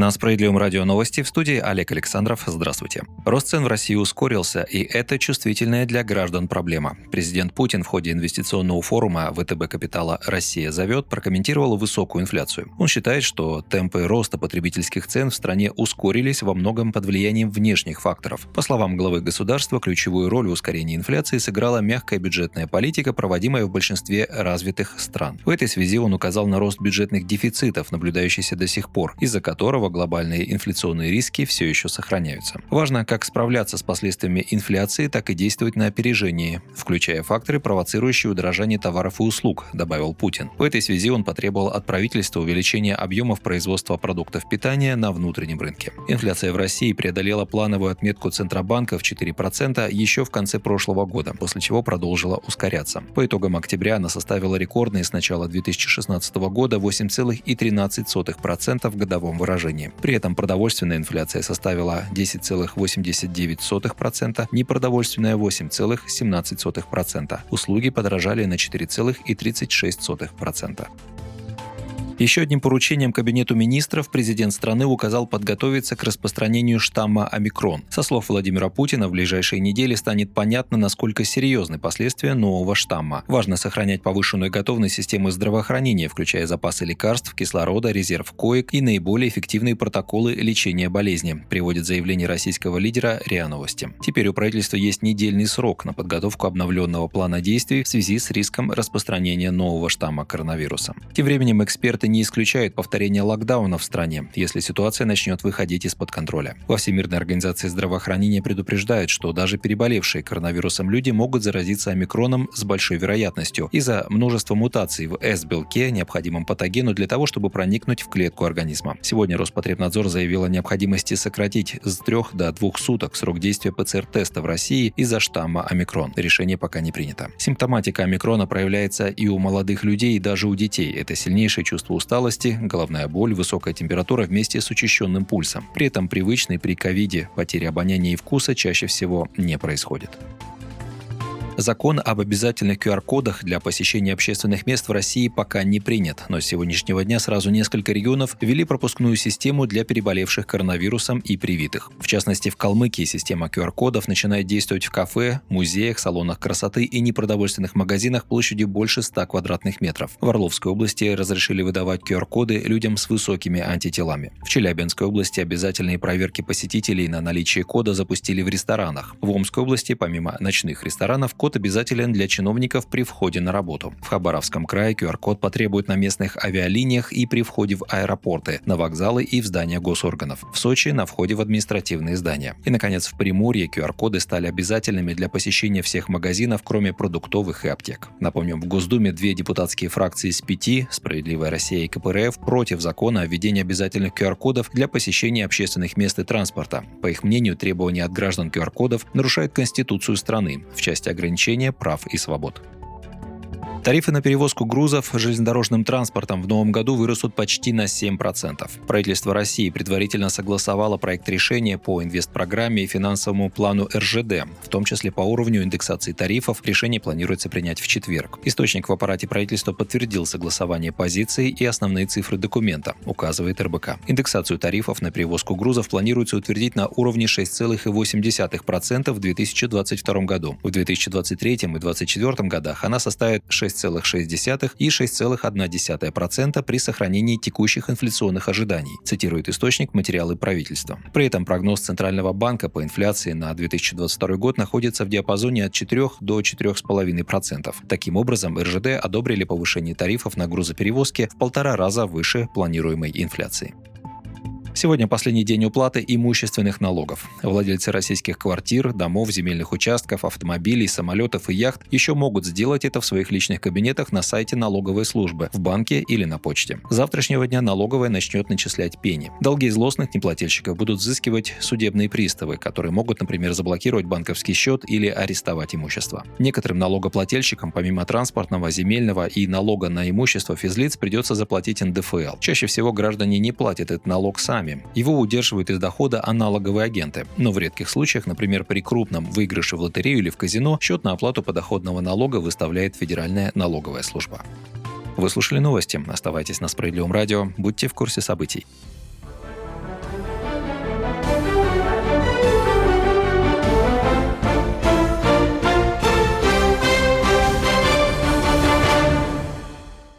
На Справедливом радио новости в студии Олег Александров. Здравствуйте. Рост цен в России ускорился, и это чувствительная для граждан проблема. Президент Путин в ходе инвестиционного форума ВТБ Капитала «Россия зовет» прокомментировал высокую инфляцию. Он считает, что темпы роста потребительских цен в стране ускорились во многом под влиянием внешних факторов. По словам главы государства, ключевую роль в ускорении инфляции сыграла мягкая бюджетная политика, проводимая в большинстве развитых стран. В этой связи он указал на рост бюджетных дефицитов, наблюдающийся до сих пор, из-за которого глобальные инфляционные риски все еще сохраняются. Важно как справляться с последствиями инфляции, так и действовать на опережении, включая факторы, провоцирующие удорожание товаров и услуг, добавил Путин. В этой связи он потребовал от правительства увеличения объемов производства продуктов питания на внутреннем рынке. Инфляция в России преодолела плановую отметку Центробанка в 4% еще в конце прошлого года, после чего продолжила ускоряться. По итогам октября она составила рекордные с начала 2016 года 8,13% в годовом выражении предложении. При этом продовольственная инфляция составила 10,89%, непродовольственная 8,17%. Услуги подорожали на 4,36%. Еще одним поручением Кабинету министров президент страны указал подготовиться к распространению штамма омикрон. Со слов Владимира Путина, в ближайшие недели станет понятно, насколько серьезны последствия нового штамма. Важно сохранять повышенную готовность системы здравоохранения, включая запасы лекарств, кислорода, резерв коек и наиболее эффективные протоколы лечения болезни, приводит заявление российского лидера РИА Новости. Теперь у правительства есть недельный срок на подготовку обновленного плана действий в связи с риском распространения нового штамма коронавируса. Тем временем эксперты не исключают повторение локдауна в стране, если ситуация начнет выходить из-под контроля. Во Всемирной организации здравоохранения предупреждают, что даже переболевшие коронавирусом люди могут заразиться омикроном с большой вероятностью из-за множества мутаций в S-белке, необходимом патогену для того, чтобы проникнуть в клетку организма. Сегодня Роспотребнадзор заявил о необходимости сократить с трех до двух суток срок действия ПЦР-теста в России из-за штамма омикрон. Решение пока не принято. Симптоматика омикрона проявляется и у молодых людей, и даже у детей. Это сильнейшее чувство усталости, головная боль, высокая температура вместе с учащенным пульсом. При этом привычной при ковиде потери обоняния и вкуса чаще всего не происходит. Закон об обязательных QR-кодах для посещения общественных мест в России пока не принят, но с сегодняшнего дня сразу несколько регионов ввели пропускную систему для переболевших коронавирусом и привитых. В частности, в Калмыкии система QR-кодов начинает действовать в кафе, музеях, салонах красоты и непродовольственных магазинах площадью больше 100 квадратных метров. В Орловской области разрешили выдавать QR-коды людям с высокими антителами. В Челябинской области обязательные проверки посетителей на наличие кода запустили в ресторанах. В Омской области, помимо ночных ресторанов, код обязателен для чиновников при входе на работу. В Хабаровском крае QR-код потребуют на местных авиалиниях и при входе в аэропорты, на вокзалы и в здания госорганов. В Сочи на входе в административные здания. И, наконец, в Приморье QR-коды стали обязательными для посещения всех магазинов, кроме продуктовых и аптек. Напомним, в Госдуме две депутатские фракции из пяти «Справедливая Россия» и КПРФ против закона о введении обязательных QR-кодов для посещения общественных мест и транспорта. По их мнению, требования от граждан QR-кодов нарушают Конституцию страны в части ограничения ограничения прав и свобод. Тарифы на перевозку грузов железнодорожным транспортом в новом году вырастут почти на 7%. Правительство России предварительно согласовало проект решения по инвестпрограмме и финансовому плану РЖД, в том числе по уровню индексации тарифов. Решение планируется принять в четверг. Источник в аппарате правительства подтвердил согласование позиций и основные цифры документа, указывает РБК. Индексацию тарифов на перевозку грузов планируется утвердить на уровне 6,8% в 2022 году. В 2023 и 2024 годах она составит 6 6,6 и 6,1% при сохранении текущих инфляционных ожиданий, цитирует источник материалы правительства. При этом прогноз Центрального банка по инфляции на 2022 год находится в диапазоне от 4 до 4,5%. Таким образом, РЖД одобрили повышение тарифов на грузоперевозки в полтора раза выше планируемой инфляции. Сегодня последний день уплаты имущественных налогов. Владельцы российских квартир, домов, земельных участков, автомобилей, самолетов и яхт еще могут сделать это в своих личных кабинетах на сайте налоговой службы, в банке или на почте. С завтрашнего дня налоговая начнет начислять пени. Долги злостных неплательщиков будут взыскивать судебные приставы, которые могут, например, заблокировать банковский счет или арестовать имущество. Некоторым налогоплательщикам, помимо транспортного, земельного и налога на имущество физлиц, придется заплатить НДФЛ. Чаще всего граждане не платят этот налог сами, сами. Его удерживают из дохода аналоговые агенты. Но в редких случаях, например, при крупном выигрыше в лотерею или в казино, счет на оплату подоходного налога выставляет Федеральная налоговая служба. Вы слушали новости. Оставайтесь на Справедливом радио. Будьте в курсе событий.